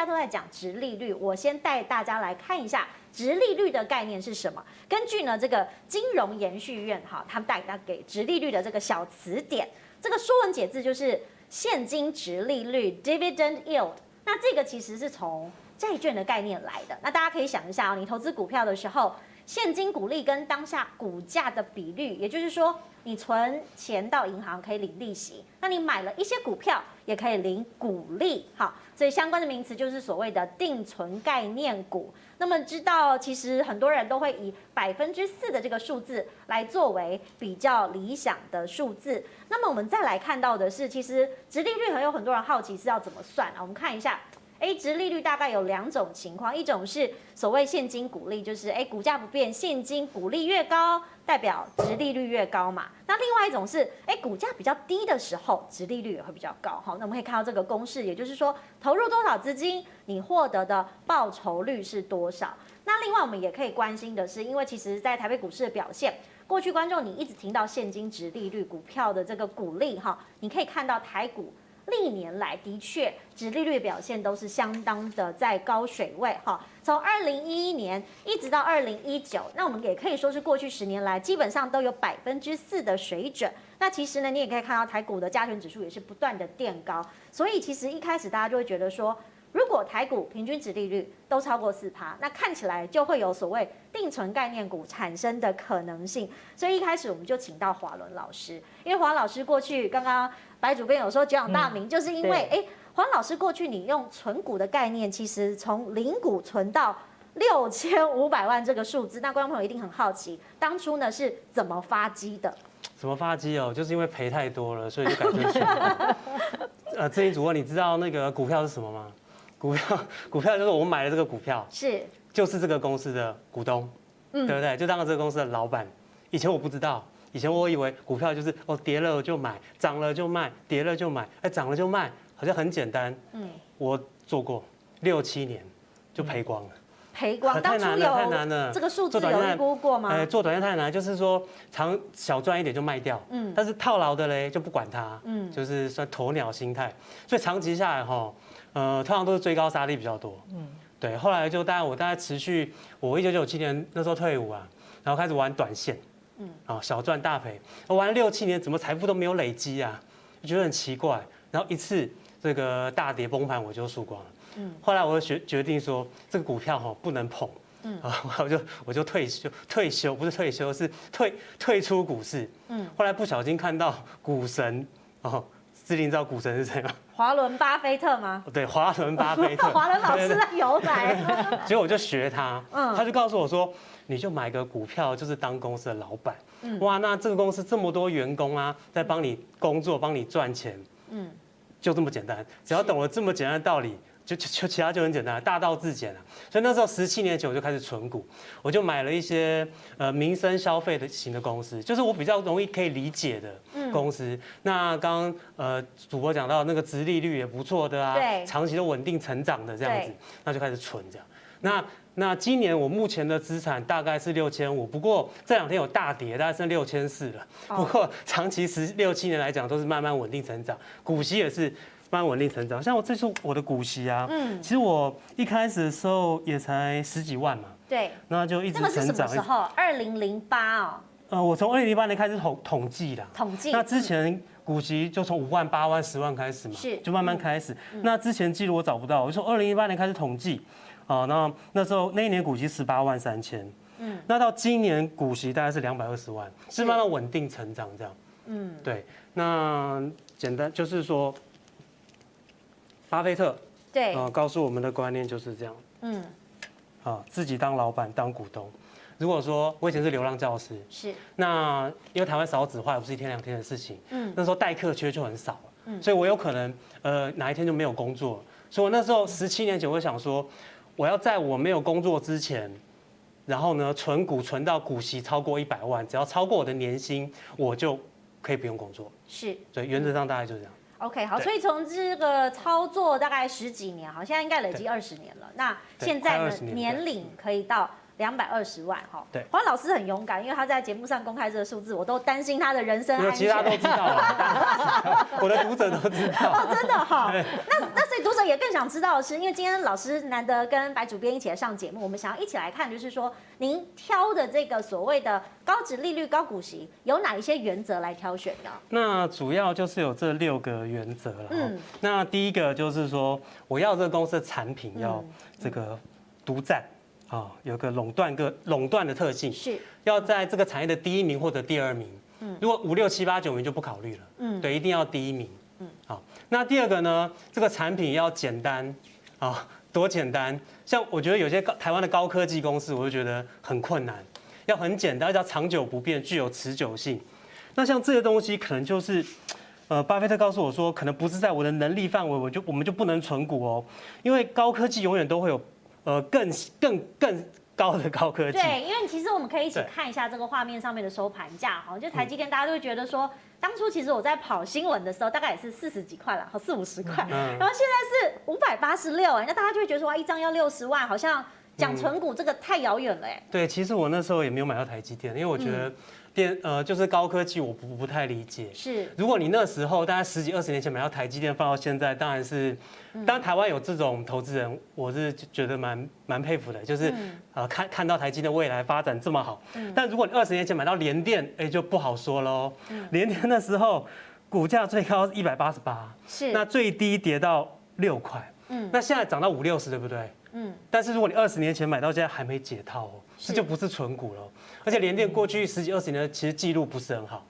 大家都在讲殖利率，我先带大家来看一下殖利率的概念是什么。根据呢这个金融延续院哈，他们带大家给殖利率的这个小词典，这个说文解字就是现金殖利率 （dividend yield）。那这个其实是从债券的概念来的。那大家可以想一下哦，你投资股票的时候，现金股利跟当下股价的比率，也就是说。你存钱到银行可以领利息，那你买了一些股票也可以领股利，好，所以相关的名词就是所谓的定存概念股。那么知道，其实很多人都会以百分之四的这个数字来作为比较理想的数字。那么我们再来看到的是，其实殖利率还有很多人好奇是要怎么算啊？我们看一下。A 值利率大概有两种情况，一种是所谓现金股利，就是哎股价不变，现金股利越高，代表值利率越高嘛。那另外一种是哎股价比较低的时候，值利率也会比较高。好，那我们可以看到这个公式，也就是说投入多少资金，你获得的报酬率是多少。那另外我们也可以关心的是，因为其实在台北股市的表现，过去观众你一直听到现金值利率、股票的这个股利哈，你可以看到台股。历年来的确，殖利率表现都是相当的在高水位哈。从二零一一年一直到二零一九，那我们也可以说是过去十年来基本上都有百分之四的水准。那其实呢，你也可以看到台股的加权指数也是不断的垫高。所以其实一开始大家就会觉得说，如果台股平均殖利率都超过四趴，那看起来就会有所谓定存概念股产生的可能性。所以一开始我们就请到华伦老师，因为华老师过去刚刚。白主编有说久仰大名，就是因为哎，黄老师过去你用存股的概念，其实从零股存到六千五百万这个数字，那观众朋友一定很好奇，当初呢是怎么发机的？怎么发机哦？就是因为赔太多了，所以就改成存。呃，这一主播，你知道那个股票是什么吗？股票，股票就是我买了这个股票，是，就是这个公司的股东，嗯，对不对？就当了这个公司的老板。以前我不知道。以前我以为股票就是哦，跌了就买，涨了就卖，跌了就买，哎，涨了就卖，好像很简单。嗯，我做过六七年就赔光了，赔光，太难了，太难了。这个数字有预估过吗？哎，做短线太难，就是说长小赚一点就卖掉。嗯，但是套牢的嘞就不管它。嗯，就是算鸵鸟心态，所以长期下来哈，呃，通常都是追高杀低比较多。嗯，对，后来就大概我大概持续，我一九九七年那时候退伍啊，然后开始玩短线。嗯，啊，小赚大赔，我玩了六七年，怎么财富都没有累积啊？就觉得很奇怪。然后一次这个大跌崩盘，我就输光了。嗯，后来我就决决定说，这个股票哈不能碰。嗯，啊，我就我就退休，退休不是退休，是退退出股市。嗯，后来不小心看到股神哦，姿麟知道股神是谁吗？华伦巴菲特吗？对，华伦巴菲特。华伦老师在由来。结果我就学他，嗯，他就告诉我说。你就买个股票，就是当公司的老板。嗯，哇，那这个公司这么多员工啊，在帮你工作，帮你赚钱。嗯，就这么简单，只要懂了这么简单的道理，就就就其他就很简单，大道至简了。所以那时候十七年前我就开始存股，我就买了一些呃民生消费的型的公司，就是我比较容易可以理解的公司。嗯、那刚刚呃主播讲到那个殖利率也不错的啊，对，长期的稳定成长的这样子，那就开始存这样。那那今年我目前的资产大概是六千五，不过这两天有大跌，大概剩六千四了。不过长期十六七年来讲都是慢慢稳定成长，股息也是慢慢稳定成长。像我这是我的股息啊，嗯，其实我一开始的时候也才十几万嘛，对，那就一直成长。那是什么时候？二零零八哦。呃，我从二零零八年开始统统计的，统计。那之前股息就从五万、八万、十万开始嘛，是，就慢慢开始。那之前记录我找不到，我从二零一八年开始统计。啊，那那时候那一年股息十八万三千，嗯，那到今年股息大概是两百二十万，是慢慢稳定成长这样，嗯，对，那简单就是说，巴菲特对。啊，告诉我们的观念就是这样，嗯，啊，自己当老板当股东，如果说我以前是流浪教师，是，那因为台湾少子化也不是一天两天的事情，嗯，那时候代课缺就很少了，嗯，所以我有可能呃哪一天就没有工作，所以我那时候十七年前我想说。我要在我没有工作之前，然后呢，存股存到股息超过一百万，只要超过我的年薪，我就可以不用工作。是，所以，原则上大概就是这样。OK，好，所以从这个操作大概十几年，好，现在应该累积二十年了。那现在呢，年龄可以到。两百二十万哈，对，黄老师很勇敢，因为他在节目上公开这个数字，我都担心他的人生安全。其他都知道了，我的读者都知道。哦，真的哈，那那所以读者，也更想知道的是，因为今天老师难得跟白主编一起来上节目，我们想要一起来看，就是说您挑的这个所谓的高值利率、高股息，有哪一些原则来挑选的？那主要就是有这六个原则了。嗯，那第一个就是说，我要这个公司的产品要这个独占啊，有个垄断个垄断的特性，是要在这个产业的第一名或者第二名。嗯，如果五六七八九名就不考虑了。嗯，对，一定要第一名。嗯，好。那第二个呢，这个产品要简单啊，多简单。像我觉得有些高台湾的高科技公司，我就觉得很困难，要很简单，要长久不变，具有持久性。那像这些东西，可能就是，呃，巴菲特告诉我说，可能不是在我的能力范围，我就我们就不能存股哦，因为高科技永远都会有，呃，更更更。高的高科技，对，因为其实我们可以一起看一下这个画面上面的收盘价哈，就台积电，大家都会觉得说，当初其实我在跑新闻的时候，大概也是四十几块了，好四五十块，然后现在是五百八十六，哎，那大家就会觉得说，哇，一张要六十万，好像讲存股这个太遥远了，哎。对，其实我那时候也没有买到台积电，因为我觉得。电呃，就是高科技，我不不太理解。是，如果你那时候大概十几二十年前买到台积电，放到现在，当然是，当然台湾有这种投资人，我是觉得蛮蛮佩服的，就是呃看看到台积的未来发展这么好。但如果你二十年前买到联电，哎，就不好说喽。联电那时候股价最高一百八十八，是，那最低跌到六块，嗯，那现在涨到五六十，对不对？嗯，但是如果你二十年前买到现在还没解套哦，这就不是纯股了。而且联电过去十几二十年其实记录不是很好。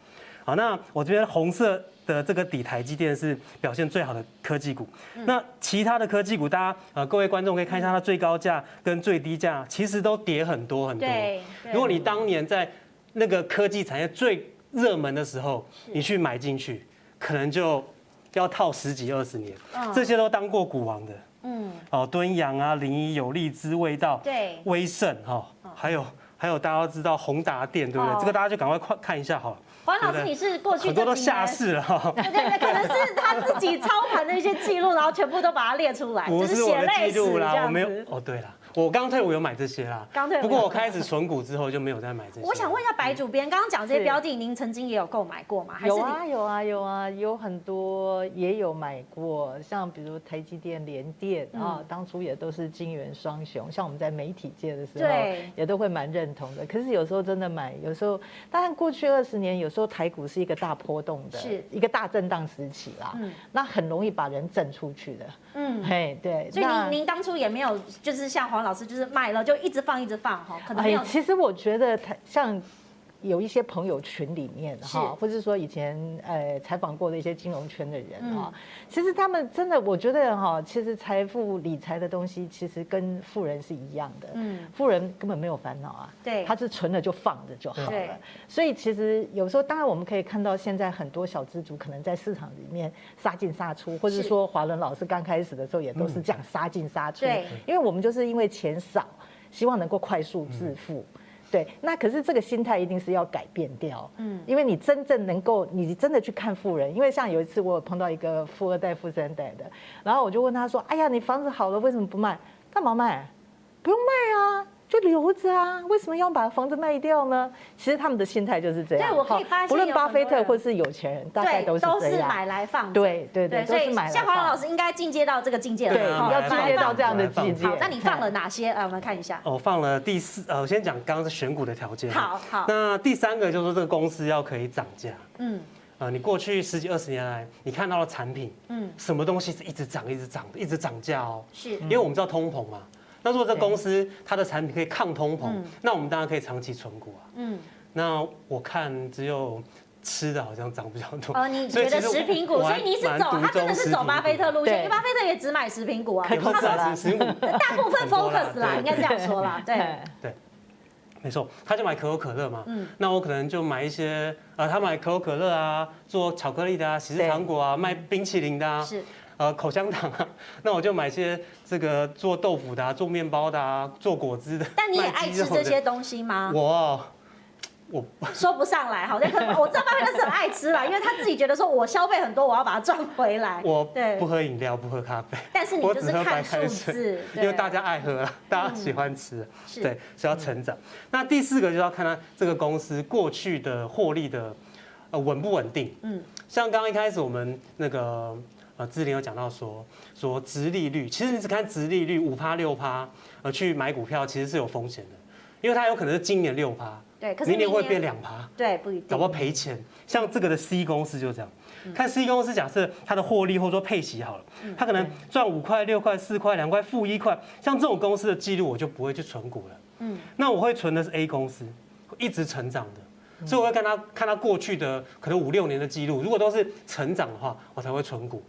好，那我这边红色的这个底台积电是表现最好的科技股。那其他的科技股，大家呃各位观众可以看一下它最高价跟最低价，其实都跌很多很多。如果你当年在那个科技产业最热门的时候，你去买进去，可能就要套十几二十年。这些都当过股王的。嗯。哦，敦洋啊，临沂、有荔枝味道、对，威盛哈，还有。还有大家都知道宏达店，对不对？这个大家就赶快快看一下好了。黄老师，你是过去很多都下市了哈。对对对，可能是他自己操盘的一些记录，然后全部都把它列出来，不是我的记录啦，我没有。哦，对了。我刚退伍有买这些啦，刚退伍。不过我开始存股之后就没有再买这些。我想问一下白主编，刚刚讲这些标的，您曾经也有购买过吗？有啊有啊有啊，有很多也有买过，像比如台积电、联电啊，当初也都是金元双雄，像我们在媒体界的时候，也都会蛮认同的。可是有时候真的买，有时候当然过去二十年，有时候台股是一个大波动的，是一个大震荡时期啦，那很容易把人震出去的。嗯，嘿，对。所以您您当初也没有就是像黄。老师就是买了就一直放一直放哈，可能没有。其实我觉得他像。有一些朋友群里面哈，或者说以前呃采访过的一些金融圈的人哈，其实他们真的，我觉得哈，其实财富理财的东西其实跟富人是一样的。嗯，富人根本没有烦恼啊，对，他是存了就放着就好了。所以其实有时候，当然我们可以看到现在很多小资族可能在市场里面杀进杀出，或者说华伦老师刚开始的时候也都是这样杀进杀出。对，因为我们就是因为钱少，希望能够快速致富。对，那可是这个心态一定是要改变掉，嗯，因为你真正能够，你真的去看富人，因为像有一次我有碰到一个富二代、富三代的，然后我就问他说：“哎呀，你房子好了，为什么不卖？干嘛卖？不用卖啊。”就留着啊，为什么要把房子卖掉呢？其实他们的心态就是这样。对，我可以发现，不论巴菲特或是有钱人，大概都是这样。都是买来放。对对对，所以像黄老师应该进阶到这个境界了。对，要进阶到这样的境界。好，那你放了哪些？啊，我们看一下。我放了第四，呃，我先讲刚刚是选股的条件。好好。那第三个就是说这个公司要可以涨价。嗯。呃，你过去十几二十年来，你看到的产品，嗯，什么东西是一直涨、一直涨、一直涨价哦？是。因为我们知道通膨嘛。那如果这公司它的产品可以抗通膨，那我们当然可以长期存股啊。嗯，那我看只有吃的好像涨比较多。哦，你 觉得食品股？所以你是走，他真的是走巴菲特路线，因为巴菲特也只买食品股啊。他说食品股 大部分 focus 啦，应该这样说啦。对对，没错，他就买可口可乐嘛。嗯，那我可能就买一些，呃，他买可口可乐啊，做巧克力的啊，喜事糖果啊，卖冰淇淋的啊。是。呃，口香糖啊，那我就买些这个做豆腐的啊，做面包的啊，做果汁的。但你也爱吃这些东西吗？我，我 说不上来，好像可能我知道巴菲特是很爱吃啦，因为他自己觉得说我消费很多，我要把它赚回来。我对不喝饮料，不喝咖啡，但是你就是看数字，因为大家爱喝，大家喜欢吃，对，是要成长。那第四个就要看他这个公司过去的获利的呃稳不稳定。嗯，像刚刚一开始我们那个。呃，之前有讲到说说殖利率，其实你只看殖利率五趴六趴，呃，去买股票其实是有风险的，因为它有可能是今年六趴，对，可是明年会变两趴，对，不一定，搞不好赔钱。像这个的 C 公司就这样，看 C 公司假设它的获利或者说配息好了，它可能赚五块六块四块两块负一块，像这种公司的记录我就不会去存股了，嗯，那我会存的是 A 公司，一直成长的。所以我会看他看他过去的可能五六年的记录，如果都是成长的话，我才会存股，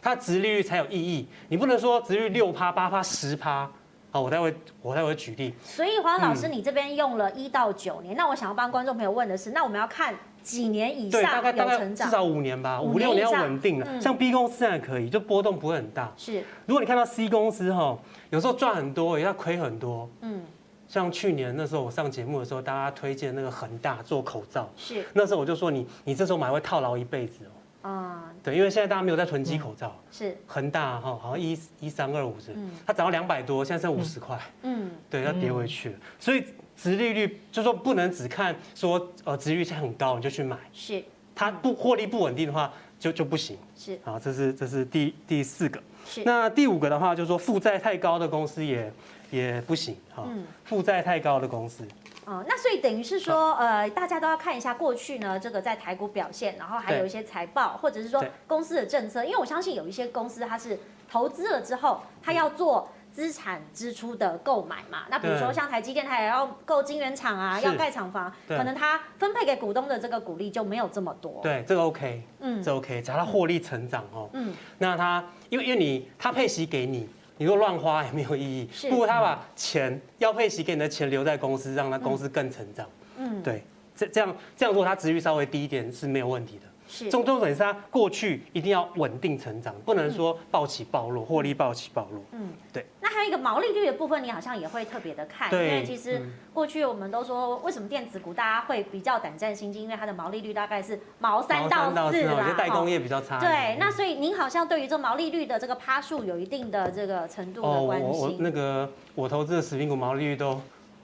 它殖利率才有意义。你不能说殖利率六趴八趴十趴，好，我待会我待会举例。所以黄老师，你这边用了一到九年，那我想要帮观众朋友问的是，那我们要看几年以上有成长？大概大概至少五年吧，五六年要稳定了。像 B 公司现在可以，就波动不会很大。是，如果你看到 C 公司哈，有时候赚很多，也要亏很多。嗯。像去年那时候我上节目的时候，大家推荐那个恒大做口罩，是那时候我就说你你这时候买会套牢一辈子哦。啊，对，因为现在大家没有在囤积口罩。是恒大哈，好像一一三二五是，它涨到两百多，现在剩五十块。嗯，对，要跌回去了。所以殖利率就说不能只看说呃殖利率很高你就去买，是它不获利不稳定的话就就不行。是啊，这是这是第第四个。是那第五个的话就是说负债太高的公司也。也不行哈，负债太高的公司。哦，那所以等于是说，呃，大家都要看一下过去呢，这个在台股表现，然后还有一些财报，或者是说公司的政策，因为我相信有一些公司它是投资了之后，它要做资产支出的购买嘛。那比如说像台积电，它也要购晶圆厂啊，要盖厂房，可能它分配给股东的这个股利就没有这么多。对，这个 OK，嗯，这 OK，只要它获利成长哦，嗯，那它因为因为你它配息给你。你说乱花也没有意义，不如他把钱要配息给你的钱留在公司，让他公司更成长。嗯，对，这这样这样做，他值率稍微低一点是没有问题的。是，重重点是他过去一定要稳定成长，不能说暴起暴落，获利暴起暴落。嗯，对。那还有一个毛利率的部分，你好像也会特别的看，因为其实过去我们都说，为什么电子股大家会比较胆战心惊？因为它的毛利率大概是毛三到四啦。我觉得代工业比较差。对，那所以您好像对于这毛利率的这个趴数有一定的这个程度的关心。我那个我投资的食品股毛利率都。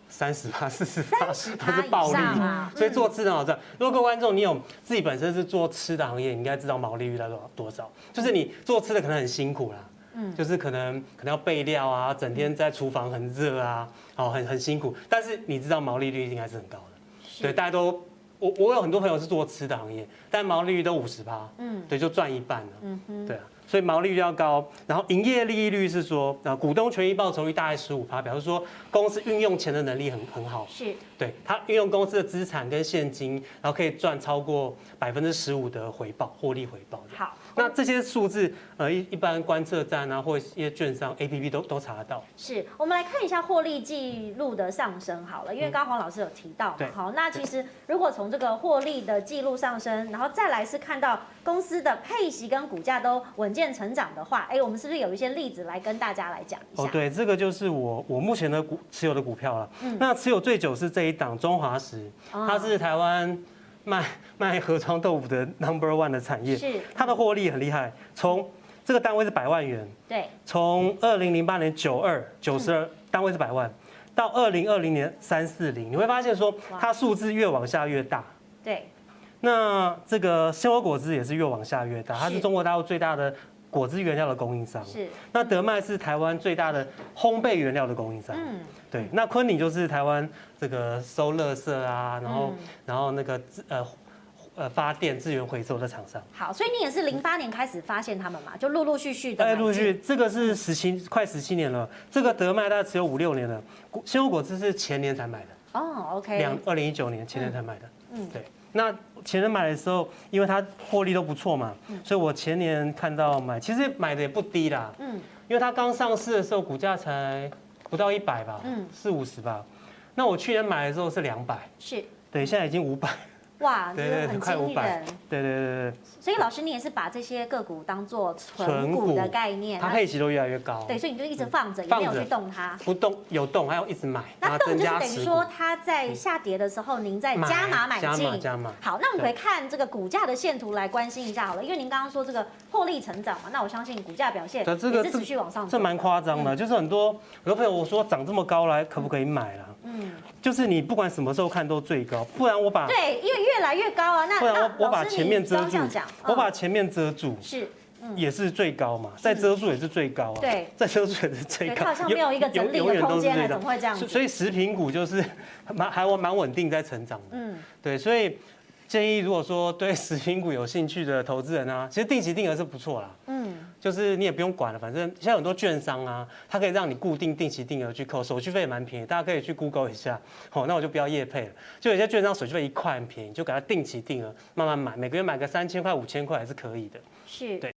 三十趴、四十趴都是暴利，所以做吃的好赚。如果各位观众，你有自己本身是做吃的行业，你应该知道毛利率大概多少。就是你做吃的可能很辛苦啦，嗯，就是可能可能要备料啊，整天在厨房很热啊，哦，很很辛苦。但是你知道毛利率应该是很高的，对，大家都我我有很多朋友是做吃的行业，但毛利率都五十趴，嗯，对，就赚一半了，嗯哼，对啊。所以毛利率要高，然后营业利率是说，啊，股东权益报酬率大概十五趴，表示说公司运用钱的能力很很好，是，对，他运用公司的资产跟现金，然后可以赚超过百分之十五的回报，获利回报。好。那这些数字，呃，一一般观测站啊，或一些券商 APP 都都查得到。是，我们来看一下获利记录的上升好了，因为刚刚黄老师有提到，嗯、好，那其实如果从这个获利的记录上升，然后再来是看到公司的配息跟股价都稳健成长的话，哎，我们是不是有一些例子来跟大家来讲一下？哦，对，这个就是我我目前的股持有的股票了。嗯，那持有最久是这一档中华食，它是台湾。卖卖盒装豆腐的 number one 的产业，是。它的获利很厉害。从这个单位是百万元，对，从二零零八年九二九十二单位是百万，到二零二零年三四零，你会发现说它数字越往下越大。对，那这个鲜活果汁也是越往下越大，它是。中国大陆最大的果汁原料的供应商。是，那德麦是台湾最大的烘焙原料的供应商。嗯。对，那昆鼎就是台湾这个收垃圾啊，然后、嗯、然后那个呃呃发电资源回收的厂商。好，所以你也是零八年开始发现他们嘛，就陆陆续续的。哎，陆续，这个是十七快十七年了，这个德麦大概持有五六年了，鲜果果汁是前年才买的。哦，OK。两二零一九年前年才买的。嗯，对。那前年买的时候，因为它获利都不错嘛，所以我前年看到买，其实买的也不低啦。嗯。因为它刚上市的时候股价才。不到一百吧，嗯，四五十吧。那我去年买的时候是两百，是，对，现在已经五百。哇，对对，很快五百。对对对对。所以老师，你也是把这些个股当做存股的概念，它配息都越来越高。对，所以你就一直放着，也没有去动它。不动，有动，还要一直买。那动就是等于说，它在下跌的时候，您在加码买进。加码加码。好，那我们可以看这个股价的线图来关心一下好了，因为您刚刚说这个获利成长嘛，那我相信股价表现也是持续往上。这蛮夸张的，就是很多很多朋友我说涨这么高来，可不可以买了？嗯。就是你不管什么时候看都最高，不然我把对，因为越来越高啊，那不然我我把前面遮住，我把前面遮住，是，也是最高嘛，再遮住也是最高啊。对，再遮住也是最高。它好像没有一个整理的空间，怎么会这样子？所以食品股就是蛮还蛮稳定在成长的。嗯，对，所以。建议，如果说对食品股有兴趣的投资人啊，其实定期定额是不错啦。嗯，就是你也不用管了，反正现在很多券商啊，它可以让你固定定期定额去扣，手续费也蛮便宜，大家可以去 Google 一下。好，那我就不要业配了。就有些券商手续费一块很便宜，就给它定期定额慢慢买，每个月买个三千块、五千块还是可以的。是，对。